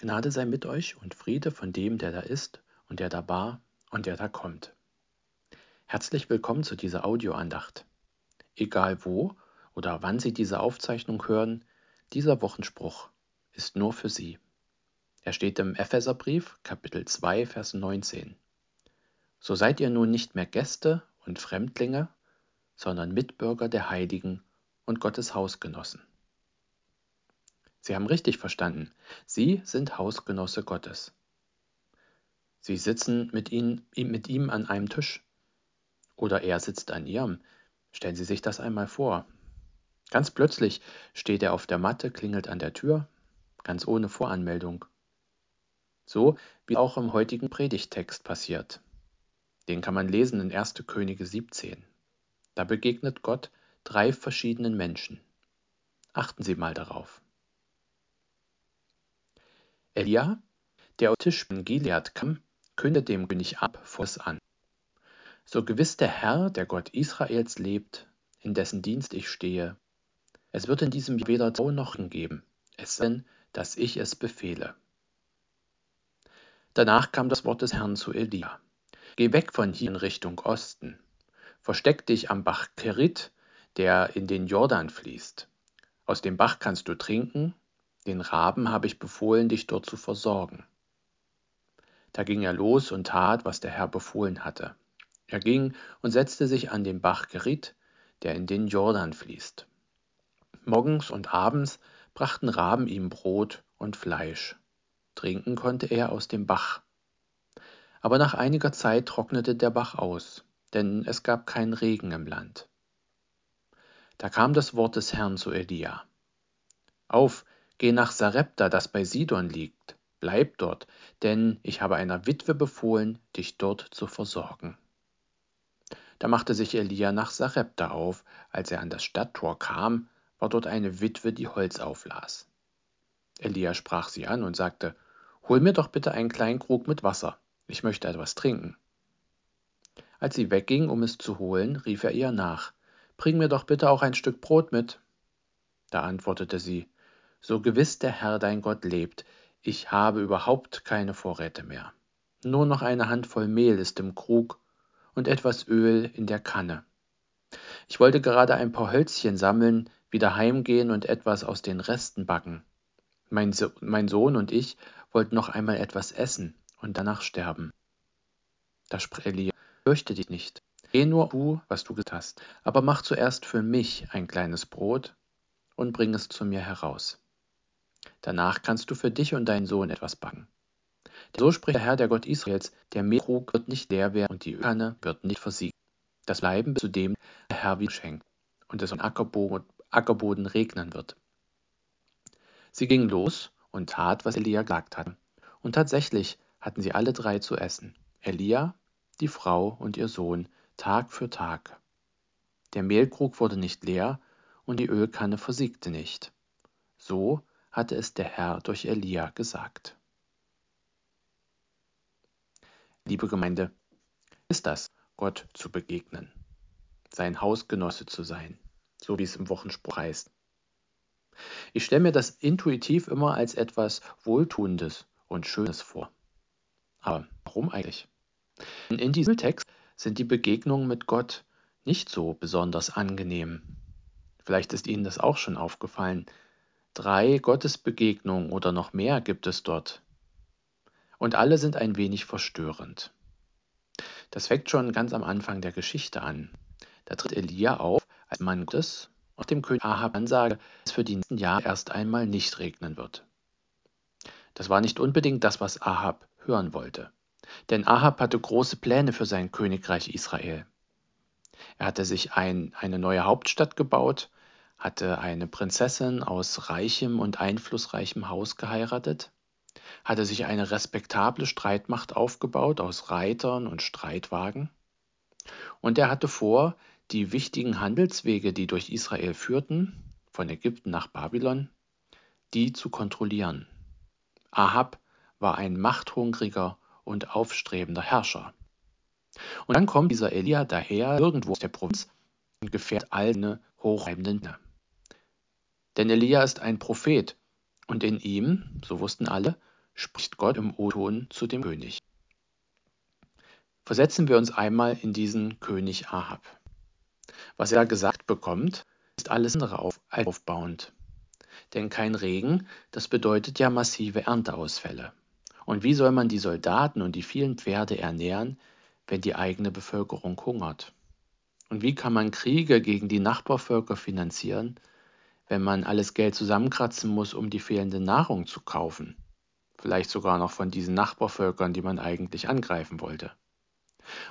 Gnade sei mit euch und Friede von dem, der da ist und der da war und der da kommt. Herzlich willkommen zu dieser Audioandacht. Egal wo oder wann Sie diese Aufzeichnung hören, dieser Wochenspruch ist nur für Sie. Er steht im Epheserbrief, Kapitel 2, Vers 19. So seid ihr nun nicht mehr Gäste und Fremdlinge, sondern Mitbürger der Heiligen und Gottes Hausgenossen. Sie haben richtig verstanden. Sie sind Hausgenosse Gottes. Sie sitzen mit, ihn, mit ihm an einem Tisch. Oder er sitzt an ihrem. Stellen Sie sich das einmal vor. Ganz plötzlich steht er auf der Matte, klingelt an der Tür, ganz ohne Voranmeldung. So wie auch im heutigen Predigtext passiert. Den kann man lesen in 1. Könige 17. Da begegnet Gott drei verschiedenen Menschen. Achten Sie mal darauf. Elia, der aus Tisch in Gilead kam, kündet dem König ab Voss an. So gewiss der Herr, der Gott Israels lebt, in dessen Dienst ich stehe, es wird in diesem Jahr weder Tau noch geben, es denn, dass ich es befehle. Danach kam das Wort des Herrn zu Elia. Geh weg von hier in Richtung Osten. Versteck dich am Bach Kerit, der in den Jordan fließt. Aus dem Bach kannst du trinken den Raben habe ich befohlen, dich dort zu versorgen. Da ging er los und tat, was der Herr befohlen hatte. Er ging und setzte sich an den Bach Gerit, der in den Jordan fließt. Morgens und abends brachten Raben ihm Brot und Fleisch. Trinken konnte er aus dem Bach. Aber nach einiger Zeit trocknete der Bach aus, denn es gab keinen Regen im Land. Da kam das Wort des Herrn zu Elia. Auf, Geh nach Sarepta, das bei Sidon liegt. Bleib dort, denn ich habe einer Witwe befohlen, dich dort zu versorgen. Da machte sich Elia nach Sarepta auf. Als er an das Stadttor kam, war dort eine Witwe, die Holz auflas. Elia sprach sie an und sagte, Hol mir doch bitte einen kleinen Krug mit Wasser, ich möchte etwas trinken. Als sie wegging, um es zu holen, rief er ihr nach, Bring mir doch bitte auch ein Stück Brot mit. Da antwortete sie, so gewiss der Herr dein Gott lebt, ich habe überhaupt keine Vorräte mehr. Nur noch eine Handvoll Mehl ist im Krug und etwas Öl in der Kanne. Ich wollte gerade ein paar Hölzchen sammeln, wieder heimgehen und etwas aus den Resten backen. Mein, so mein Sohn und ich wollten noch einmal etwas essen und danach sterben. Da sprach Elia, fürchte dich nicht. Geh nur tu, was du getan hast, aber mach zuerst für mich ein kleines Brot und bring es zu mir heraus. Danach kannst du für dich und deinen Sohn etwas backen. Denn so spricht der Herr, der Gott Israels, der Mehlkrug wird nicht leer werden und die Ölkanne wird nicht versiegen. Das Bleiben bis zu dem der Herr wie schenkt und es am Ackerboden, Ackerboden regnen wird. Sie gingen los und tat, was Elia gesagt hatte. Und tatsächlich hatten sie alle drei zu essen. Elia, die Frau und ihr Sohn, Tag für Tag. Der Mehlkrug wurde nicht leer und die Ölkanne versiegte nicht. So hatte es der Herr durch Elia gesagt. Liebe Gemeinde, ist das, Gott zu begegnen, sein Hausgenosse zu sein, so wie es im Wochenspruch heißt. Ich stelle mir das intuitiv immer als etwas Wohltuendes und Schönes vor. Aber warum eigentlich? In diesem Text sind die Begegnungen mit Gott nicht so besonders angenehm. Vielleicht ist Ihnen das auch schon aufgefallen. Drei Gottesbegegnungen oder noch mehr gibt es dort. Und alle sind ein wenig verstörend. Das fängt schon ganz am Anfang der Geschichte an. Da tritt Elia auf als Mann Gottes und dem König Ahab ansage, dass es für die nächsten Jahre erst einmal nicht regnen wird. Das war nicht unbedingt das, was Ahab hören wollte. Denn Ahab hatte große Pläne für sein Königreich Israel. Er hatte sich ein, eine neue Hauptstadt gebaut hatte eine Prinzessin aus reichem und einflussreichem Haus geheiratet, hatte sich eine respektable Streitmacht aufgebaut aus Reitern und Streitwagen, und er hatte vor, die wichtigen Handelswege, die durch Israel führten, von Ägypten nach Babylon, die zu kontrollieren. Ahab war ein machthungriger und aufstrebender Herrscher. Und dann kommt dieser Elia daher irgendwo aus der Provinz und gefährt all seine hochreibenden. Denn Elia ist ein Prophet und in ihm, so wussten alle, spricht Gott im O-Ton zu dem König. Versetzen wir uns einmal in diesen König Ahab. Was er gesagt bekommt, ist alles andere auf, aufbauend. Denn kein Regen, das bedeutet ja massive Ernteausfälle. Und wie soll man die Soldaten und die vielen Pferde ernähren, wenn die eigene Bevölkerung hungert? Und wie kann man Kriege gegen die Nachbarvölker finanzieren, wenn man alles Geld zusammenkratzen muss, um die fehlende Nahrung zu kaufen? Vielleicht sogar noch von diesen Nachbarvölkern, die man eigentlich angreifen wollte.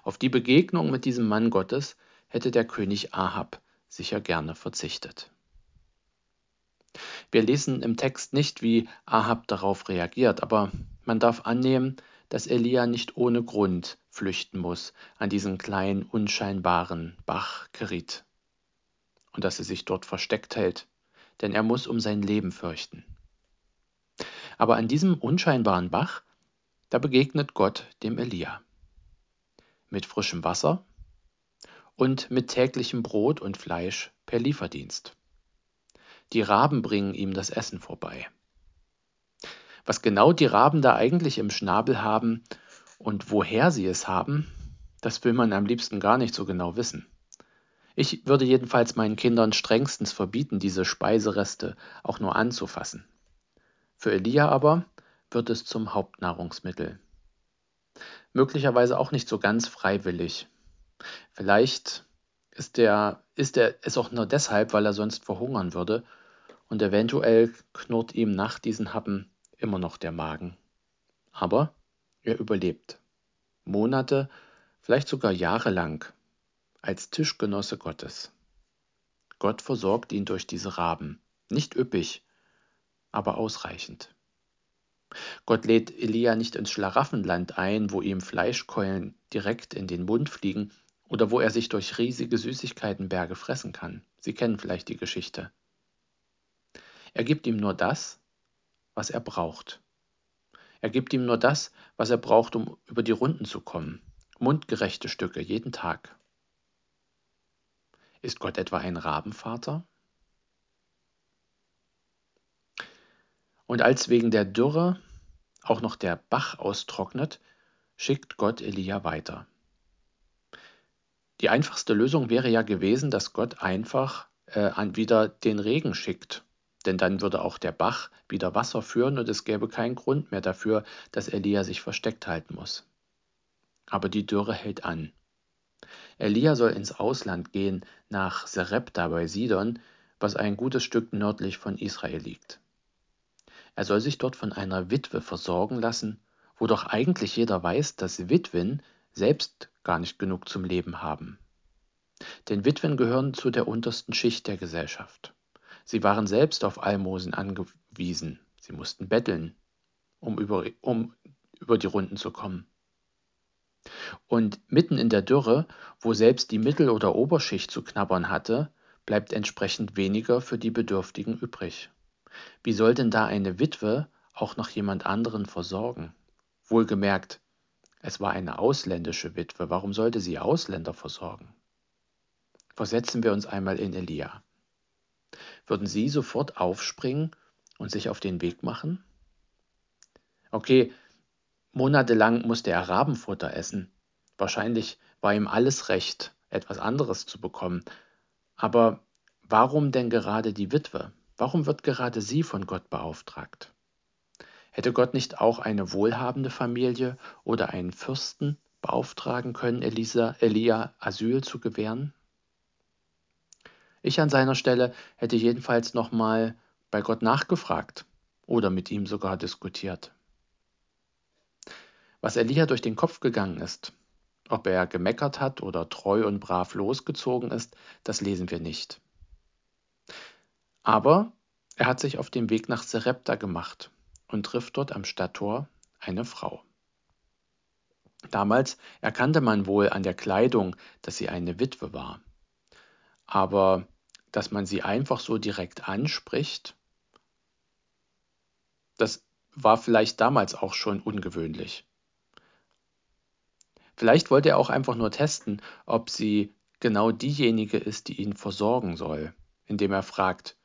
Auf die Begegnung mit diesem Mann Gottes hätte der König Ahab sicher gerne verzichtet. Wir lesen im Text nicht, wie Ahab darauf reagiert, aber man darf annehmen, dass Elia nicht ohne Grund flüchten muss an diesen kleinen, unscheinbaren Bach Kerit und dass er sich dort versteckt hält, denn er muss um sein Leben fürchten. Aber an diesem unscheinbaren Bach, da begegnet Gott dem Elia. Mit frischem Wasser und mit täglichem Brot und Fleisch per Lieferdienst. Die Raben bringen ihm das Essen vorbei. Was genau die Raben da eigentlich im Schnabel haben und woher sie es haben, das will man am liebsten gar nicht so genau wissen. Ich würde jedenfalls meinen Kindern strengstens verbieten, diese Speisereste auch nur anzufassen. Für Elia aber wird es zum Hauptnahrungsmittel. Möglicherweise auch nicht so ganz freiwillig. Vielleicht ist er, ist er es auch nur deshalb, weil er sonst verhungern würde und eventuell knurrt ihm nach diesen Happen immer noch der Magen. Aber er überlebt. Monate, vielleicht sogar jahrelang als Tischgenosse Gottes. Gott versorgt ihn durch diese Raben, nicht üppig, aber ausreichend. Gott lädt Elia nicht ins Schlaraffenland ein, wo ihm Fleischkeulen direkt in den Mund fliegen oder wo er sich durch riesige Süßigkeitenberge fressen kann. Sie kennen vielleicht die Geschichte. Er gibt ihm nur das, was er braucht. Er gibt ihm nur das, was er braucht, um über die Runden zu kommen. Mundgerechte Stücke jeden Tag. Ist Gott etwa ein Rabenvater? Und als wegen der Dürre auch noch der Bach austrocknet, schickt Gott Elia weiter. Die einfachste Lösung wäre ja gewesen, dass Gott einfach äh, wieder den Regen schickt denn dann würde auch der Bach wieder Wasser führen und es gäbe keinen Grund mehr dafür, dass Elia sich versteckt halten muss. Aber die Dürre hält an. Elia soll ins Ausland gehen, nach Serepta bei Sidon, was ein gutes Stück nördlich von Israel liegt. Er soll sich dort von einer Witwe versorgen lassen, wo doch eigentlich jeder weiß, dass Witwen selbst gar nicht genug zum Leben haben. Denn Witwen gehören zu der untersten Schicht der Gesellschaft. Sie waren selbst auf Almosen angewiesen. Sie mussten betteln, um über, um über die Runden zu kommen. Und mitten in der Dürre, wo selbst die Mittel- oder Oberschicht zu knabbern hatte, bleibt entsprechend weniger für die Bedürftigen übrig. Wie soll denn da eine Witwe auch noch jemand anderen versorgen? Wohlgemerkt, es war eine ausländische Witwe. Warum sollte sie Ausländer versorgen? Versetzen wir uns einmal in Elia. Würden Sie sofort aufspringen und sich auf den Weg machen? Okay, monatelang musste er Rabenfutter essen. Wahrscheinlich war ihm alles recht, etwas anderes zu bekommen. Aber warum denn gerade die Witwe? Warum wird gerade sie von Gott beauftragt? Hätte Gott nicht auch eine wohlhabende Familie oder einen Fürsten beauftragen können, Elisa, Elia Asyl zu gewähren? Ich an seiner Stelle hätte jedenfalls nochmal bei Gott nachgefragt oder mit ihm sogar diskutiert. Was Elia durch den Kopf gegangen ist, ob er gemeckert hat oder treu und brav losgezogen ist, das lesen wir nicht. Aber er hat sich auf den Weg nach Serepta gemacht und trifft dort am Stadttor eine Frau. Damals erkannte man wohl an der Kleidung, dass sie eine Witwe war. Aber dass man sie einfach so direkt anspricht, das war vielleicht damals auch schon ungewöhnlich. Vielleicht wollte er auch einfach nur testen, ob sie genau diejenige ist, die ihn versorgen soll, indem er fragt,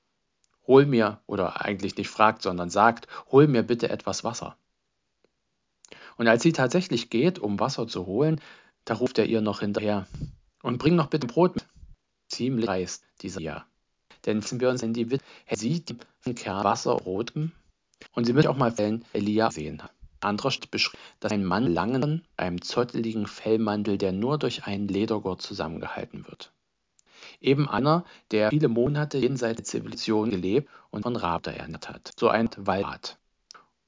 hol mir, oder eigentlich nicht fragt, sondern sagt, hol mir bitte etwas Wasser. Und als sie tatsächlich geht, um Wasser zu holen, da ruft er ihr noch hinterher und bring noch bitte Brot mit. Ziemlich reißt dieser ja. Denn sind wir uns in die Witwe, sieht die Kerl Wasser rot und sie wird auch mal Fällen Elia sehen. Anderer beschrieb, dass ein Mann langen, einem zotteligen Fellmantel, der nur durch einen Ledergurt zusammengehalten wird. Eben einer, der viele Monate jenseits der Zivilisation gelebt und von Rabe ernährt hat. So ein Wallrat.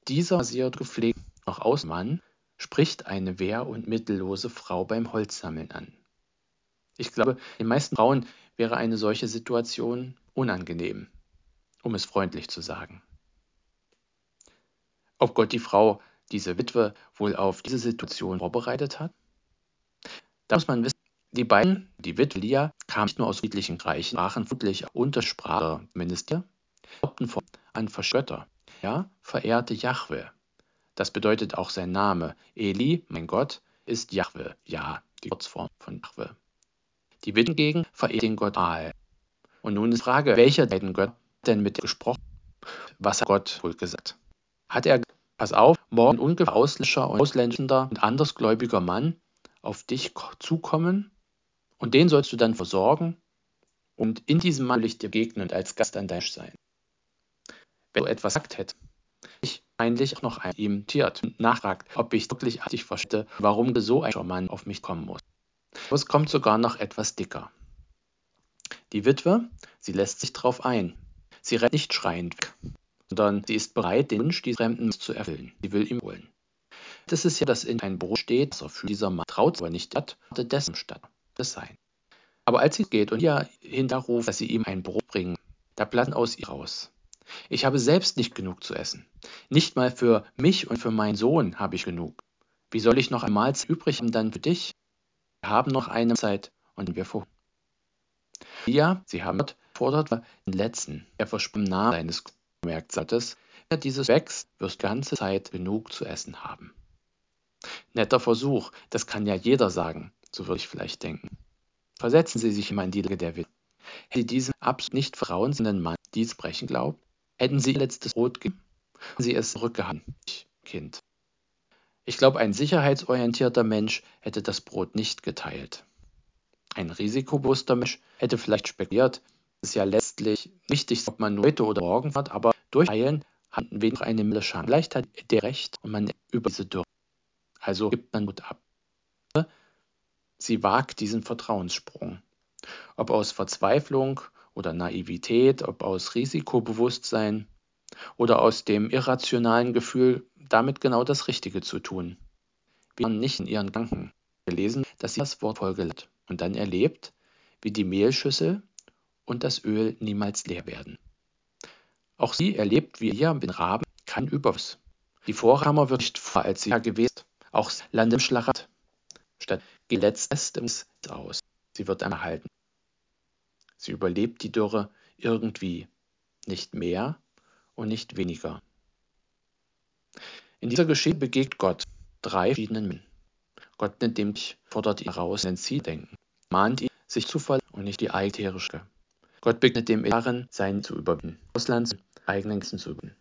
Dieser rasiert gepflegt noch Ausmann spricht eine wehr- und mittellose Frau beim Holzsammeln an. Ich glaube, den meisten Frauen wäre eine solche Situation unangenehm, um es freundlich zu sagen. Ob Gott die Frau, diese Witwe, wohl auf diese Situation vorbereitet hat? Da muss man wissen, die beiden, die Witwe Lia, kamen nicht nur aus friedlichen Reichen, sprachen vermutlich Untersprache Minister, glaubten an Verschötter, ja, verehrte Jahwe. Das bedeutet auch sein Name. Eli, mein Gott, ist Jahwe, ja, die Kurzform von Jahwe. Die Witwe hingegen verehrt den Gott Aal. Und nun ist die Frage, welcher beiden Gott denn mit gesprochen? Was hat Gott wohl gesagt? Hat er, pass auf, morgen ungefähr ausländischer und ausländischer und andersgläubiger Mann auf dich zukommen und den sollst du dann versorgen und in diesem Mann will ich dir begegnen und als Gast an dein sein. Wenn du etwas gesagt hätte, ich eigentlich noch ein ihm tiert und nachfragt, ob ich wirklich artig verstehe, warum so ein Mann auf mich kommen muss. Es kommt sogar noch etwas dicker. Die Witwe, sie lässt sich drauf ein. Sie rennt nicht schreiend weg, sondern sie ist bereit, den Wunsch dieses Fremden zu erfüllen. Sie will ihm holen. Das ist ja, dass in ein Brot steht, er für dieser Mann traut, aber nicht hat, dessen statt das sein. Aber als sie geht und ihr hinterruft, dass sie ihm ein Brot bringen, da platzen aus ihr raus. Ich habe selbst nicht genug zu essen. Nicht mal für mich und für meinen Sohn habe ich genug. Wie soll ich noch einmal übrig haben dann für dich? Wir haben noch eine Zeit und wir vor. Ja, sie haben fordert den letzten, er versprach im Namen seines Merksattes, wenn dieses wächst, wirst ganze Zeit genug zu essen haben. Netter Versuch, das kann ja jeder sagen, so würde ich vielleicht denken. Versetzen Sie sich immer in die Lage der Witwe. Hätte Sie diesen absolut nicht vertrauensenden Mann dies Brechen glaubt, hätten Sie ihr letztes Brot gegeben, hätten Sie es zurückgehalten, Kind. Ich glaube, ein sicherheitsorientierter Mensch hätte das Brot nicht geteilt. Ein risikobewusster Mensch hätte vielleicht spekuliert, es ist ja letztlich wichtig, ob man heute oder morgen fährt, aber durch Teilen hat wenig eine milde Chance. Vielleicht hat der Recht und man über diese Dürre. Also gibt man Mut ab. Sie wagt diesen Vertrauenssprung. Ob aus Verzweiflung oder Naivität, ob aus Risikobewusstsein oder aus dem irrationalen Gefühl, damit genau das Richtige zu tun. Wir waren nicht in ihren Gedanken. Wir lesen, dass sie das Wort folgt und dann erlebt, wie die Mehlschüssel und das Öl niemals leer werden. Auch sie erlebt, wie ihr den Raben kein Überfluss. Die Vorramer wird nicht vor, als sie ja gewesen, auch Land im Schlacht. Statt geht letztens aus. Sie wird erhalten. Sie überlebt die Dürre irgendwie, nicht mehr und nicht weniger. In dieser Geschichte begegnet Gott drei verschiedenen Menschen. Gott nimmt dem fordert ihn heraus, in Ziel denken, mahnt ihn, sich zu verlassen und nicht die eigentliche. Gott begegnet dem darin, sein zu überwinden, Auslands eigenen Grenzen zu überwinden.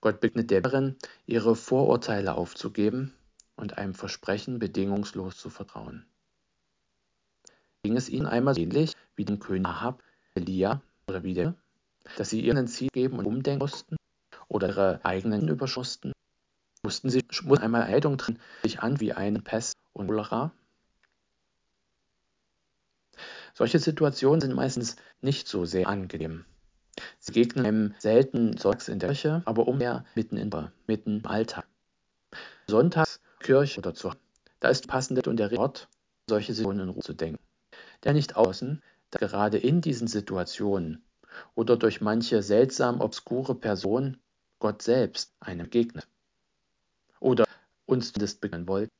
Gott begegnet der darin, ihre Vorurteile aufzugeben und einem Versprechen bedingungslos zu vertrauen. Ging es ihnen einmal ähnlich wie dem König Ahab, Elia oder wie der, dass sie ihren Ziel geben und umdenken mussten oder ihre eigenen überschussten? Mussten sie mussten einmal Eidung drin sich an wie eine Pest und Cholera? Solche Situationen sind meistens nicht so sehr angenehm. Sie begegnen einem selten sonntags in der Kirche, aber umher mitten, in, mitten im Alltag. Sonntags Kirche oder zu Da ist passend und der Ort, solche Situationen in Ruhe zu denken. Der nicht außen, dass gerade in diesen Situationen oder durch manche seltsam obskure Person Gott selbst einem begegnet. Oder uns das begegnen wollt.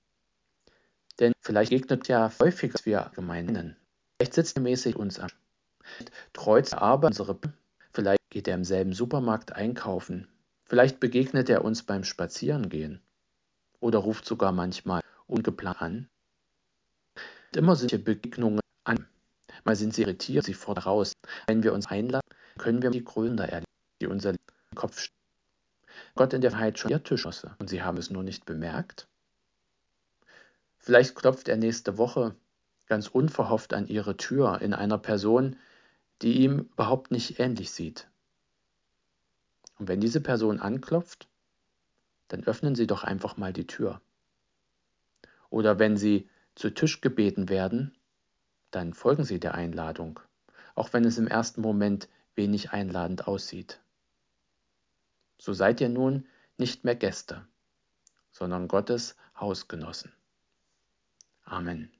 Denn vielleicht begegnet ja häufiger, als wir gemeinen. Vielleicht sitzt er mäßig uns an. Vielleicht treut er aber unsere Vielleicht geht er im selben Supermarkt einkaufen. Vielleicht begegnet er uns beim Spazierengehen oder ruft sogar manchmal ungeplant an. Und immer solche Begegnungen an. Mal sind sie irritiert, sie fordern raus. Wenn wir uns einladen, können wir die Gründer erleben, die unser Kopf stehen. Gott in der Wahrheit schon ihr Tisch und sie haben es nur nicht bemerkt. Vielleicht klopft er nächste Woche ganz unverhofft an ihre Tür in einer Person, die ihm überhaupt nicht ähnlich sieht. Und wenn diese Person anklopft, dann öffnen Sie doch einfach mal die Tür. Oder wenn Sie zu Tisch gebeten werden, dann folgen Sie der Einladung, auch wenn es im ersten Moment wenig einladend aussieht. So seid ihr nun nicht mehr Gäste, sondern Gottes Hausgenossen. Amen.